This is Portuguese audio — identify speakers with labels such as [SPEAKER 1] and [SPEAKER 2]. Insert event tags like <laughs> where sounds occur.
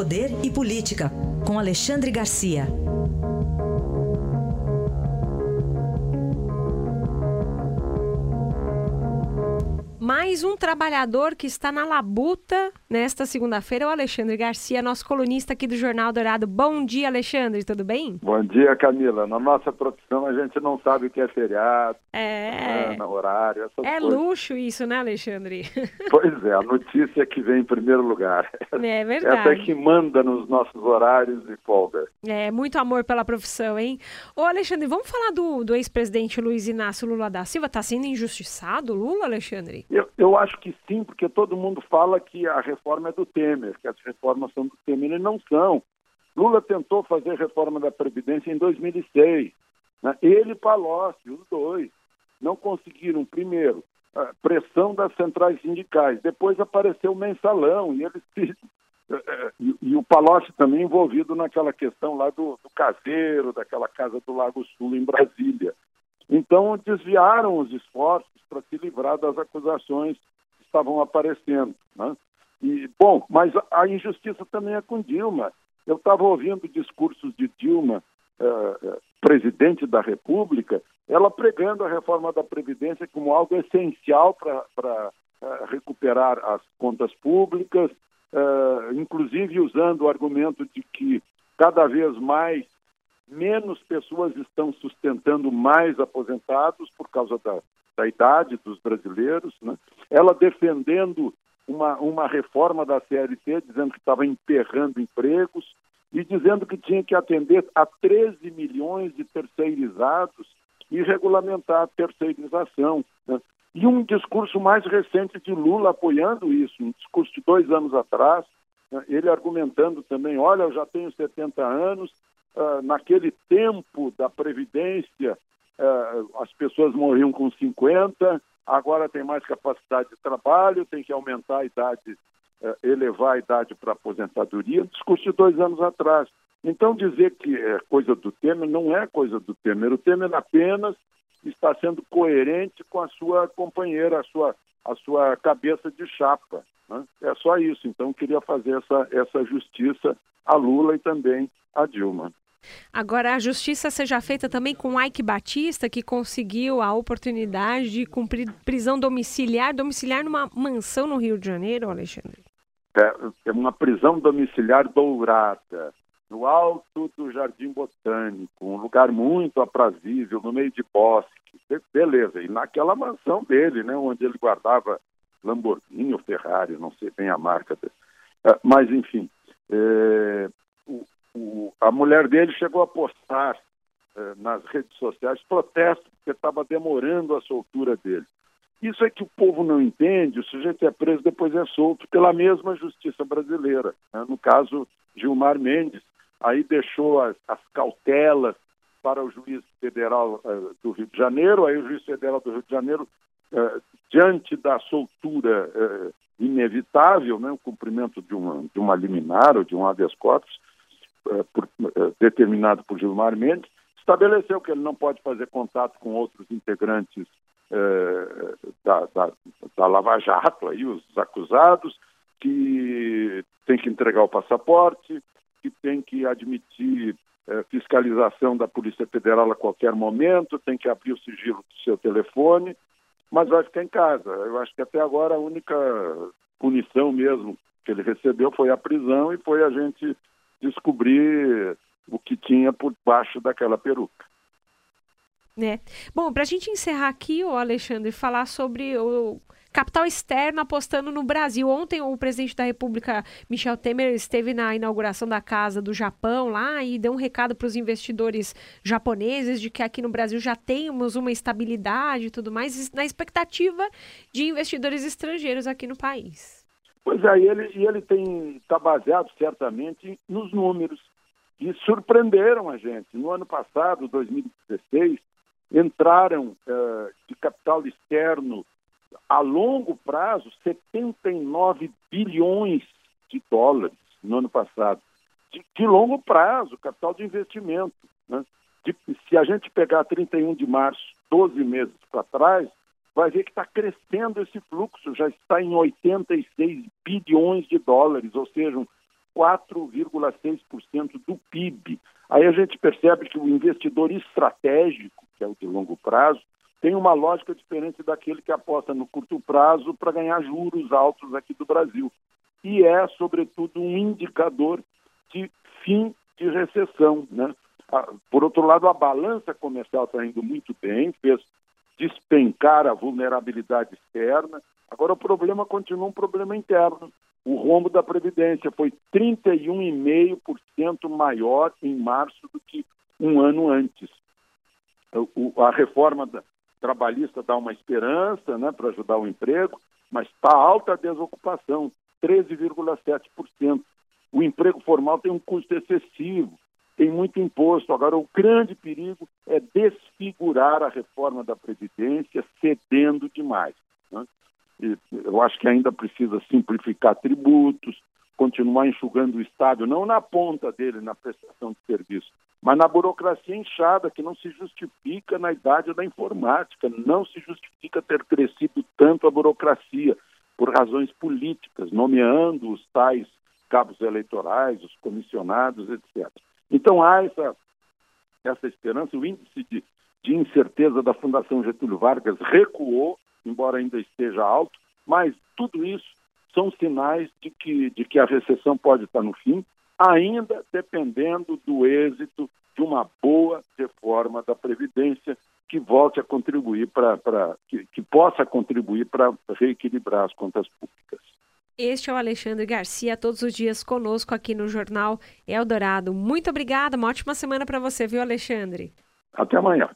[SPEAKER 1] Poder e Política, com Alexandre Garcia.
[SPEAKER 2] Mais um trabalhador que está na labuta nesta segunda-feira é o Alexandre Garcia, nosso colunista aqui do Jornal Dourado. Bom dia, Alexandre, tudo bem?
[SPEAKER 3] Bom dia, Camila. Na nossa profissão a gente não sabe o que é feriado,
[SPEAKER 2] é,
[SPEAKER 3] horário, essas
[SPEAKER 2] é
[SPEAKER 3] coisas.
[SPEAKER 2] luxo isso, né, Alexandre? <laughs>
[SPEAKER 3] Pois é, a notícia é que vem em primeiro lugar.
[SPEAKER 2] É verdade.
[SPEAKER 3] Essa é que manda nos nossos horários e folga.
[SPEAKER 2] É, muito amor pela profissão, hein? Ô, Alexandre, vamos falar do, do ex-presidente Luiz Inácio Lula da Silva? Está sendo injustiçado, Lula, Alexandre?
[SPEAKER 3] Eu, eu acho que sim, porque todo mundo fala que a reforma é do Temer, que as reformas são do Temer, e não são. Lula tentou fazer reforma da Previdência em 2006. Né? Ele e Palocci, os dois, não conseguiram, primeiro, pressão das centrais sindicais, depois apareceu o mensalão, e eles <laughs> e, e, o Palocci também envolvido naquela questão lá do, do caseiro, daquela casa do Lago Sul em Brasília. Então, desviaram os esforços para se livrar das acusações que estavam aparecendo. Né? E, bom, mas a injustiça também é com Dilma. Eu estava ouvindo discursos de Dilma, eh, presidente da República, ela pregando a reforma da Previdência como algo essencial para eh, recuperar as contas públicas, eh, inclusive usando o argumento de que cada vez mais menos pessoas estão sustentando mais aposentados por causa da, da idade dos brasileiros. Né? Ela defendendo uma, uma reforma da CLT, dizendo que estava emperrando empregos e dizendo que tinha que atender a 13 milhões de terceirizados e regulamentar a terceirização. Né? E um discurso mais recente de Lula apoiando isso, um discurso de dois anos atrás, né? ele argumentando também: olha, eu já tenho 70 anos, uh, naquele tempo da Previdência, uh, as pessoas morriam com 50, agora tem mais capacidade de trabalho, tem que aumentar a idade, uh, elevar a idade para aposentadoria, discurso de dois anos atrás. Então, dizer que é coisa do Temer não é coisa do Temer. O Temer apenas está sendo coerente com a sua companheira, a sua, a sua cabeça de chapa. Né? É só isso. Então, queria fazer essa, essa justiça a Lula e também a Dilma.
[SPEAKER 2] Agora, a justiça seja feita também com Ike Batista, que conseguiu a oportunidade de cumprir prisão domiciliar, domiciliar numa mansão no Rio de Janeiro, Alexandre?
[SPEAKER 3] É, é uma prisão domiciliar dourada, no alto do Jardim Botânico, um lugar muito aprazível, no meio de bosque. Beleza, e naquela mansão dele, né, onde ele guardava Lamborghini ou Ferrari, não sei bem a marca dele. É, mas, enfim, é, o, a mulher dele chegou a postar eh, nas redes sociais protesto porque estava demorando a soltura dele. Isso é que o povo não entende, o sujeito é preso depois é solto pela mesma justiça brasileira. Né? No caso, Gilmar Mendes, aí deixou as, as cautelas para o juiz federal uh, do Rio de Janeiro, aí o juiz federal do Rio de Janeiro, uh, diante da soltura uh, inevitável, né, o cumprimento de uma, de uma liminar ou de um habeas corpus, eh, por, eh, determinado por Gilmar Mendes, estabeleceu que ele não pode fazer contato com outros integrantes eh, da, da, da, Lava Jato, aí, os acusados, que tem que entregar o passaporte, que tem que admitir fiscalização da Polícia Federal a qualquer momento, tem que abrir o sigilo do seu telefone, mas vai ficar em casa. Eu acho que até agora a única punição mesmo que ele recebeu foi a prisão e foi a gente descobrir o que tinha por baixo daquela peruca.
[SPEAKER 2] É. Bom, para a gente encerrar aqui, o Alexandre, falar sobre o capital externo apostando no Brasil. Ontem o presidente da República, Michel Temer, esteve na inauguração da Casa do Japão lá e deu um recado para os investidores japoneses de que aqui no Brasil já temos uma estabilidade e tudo mais, na expectativa de investidores estrangeiros aqui no país.
[SPEAKER 3] Pois é, e ele, e ele tem está baseado certamente nos números que surpreenderam a gente. No ano passado, 2016, entraram uh, de capital externo a longo prazo 79 bilhões de dólares no ano passado. De, de longo prazo, capital de investimento. Né? De, se a gente pegar 31 de março, 12 meses para trás, vai ver que está crescendo esse fluxo, já está em 86 bilhões de dólares, ou seja, 4,6% do PIB. Aí a gente percebe que o investidor estratégico, que é o de longo prazo, tem uma lógica diferente daquele que aposta no curto prazo para ganhar juros altos aqui do Brasil. E é, sobretudo, um indicador de fim de recessão. Né? Por outro lado, a balança comercial está indo muito bem, fez despencar a vulnerabilidade externa. Agora, o problema continua um problema interno. O rombo da Previdência foi 31,5% maior em março do que um ano antes. A reforma trabalhista dá uma esperança né, para ajudar o emprego, mas está alta a desocupação, 13,7%. O emprego formal tem um custo excessivo, tem muito imposto. Agora, o grande perigo é desfigurar a reforma da Previdência cedendo demais. Né? eu acho que ainda precisa simplificar tributos, continuar enxugando o Estado, não na ponta dele, na prestação de serviço, mas na burocracia inchada, que não se justifica na idade da informática, não se justifica ter crescido tanto a burocracia por razões políticas, nomeando os tais cabos eleitorais, os comissionados, etc. Então há essa, essa esperança, o índice de, de incerteza da Fundação Getúlio Vargas recuou, embora ainda esteja alto, mas tudo isso são sinais de que, de que a recessão pode estar no fim, ainda dependendo do êxito de uma boa reforma da Previdência que volte a contribuir para que, que possa contribuir para reequilibrar as contas públicas.
[SPEAKER 2] Este é o Alexandre Garcia, todos os dias conosco aqui no Jornal Eldorado. Muito obrigada, uma ótima semana para você, viu, Alexandre?
[SPEAKER 3] Até amanhã.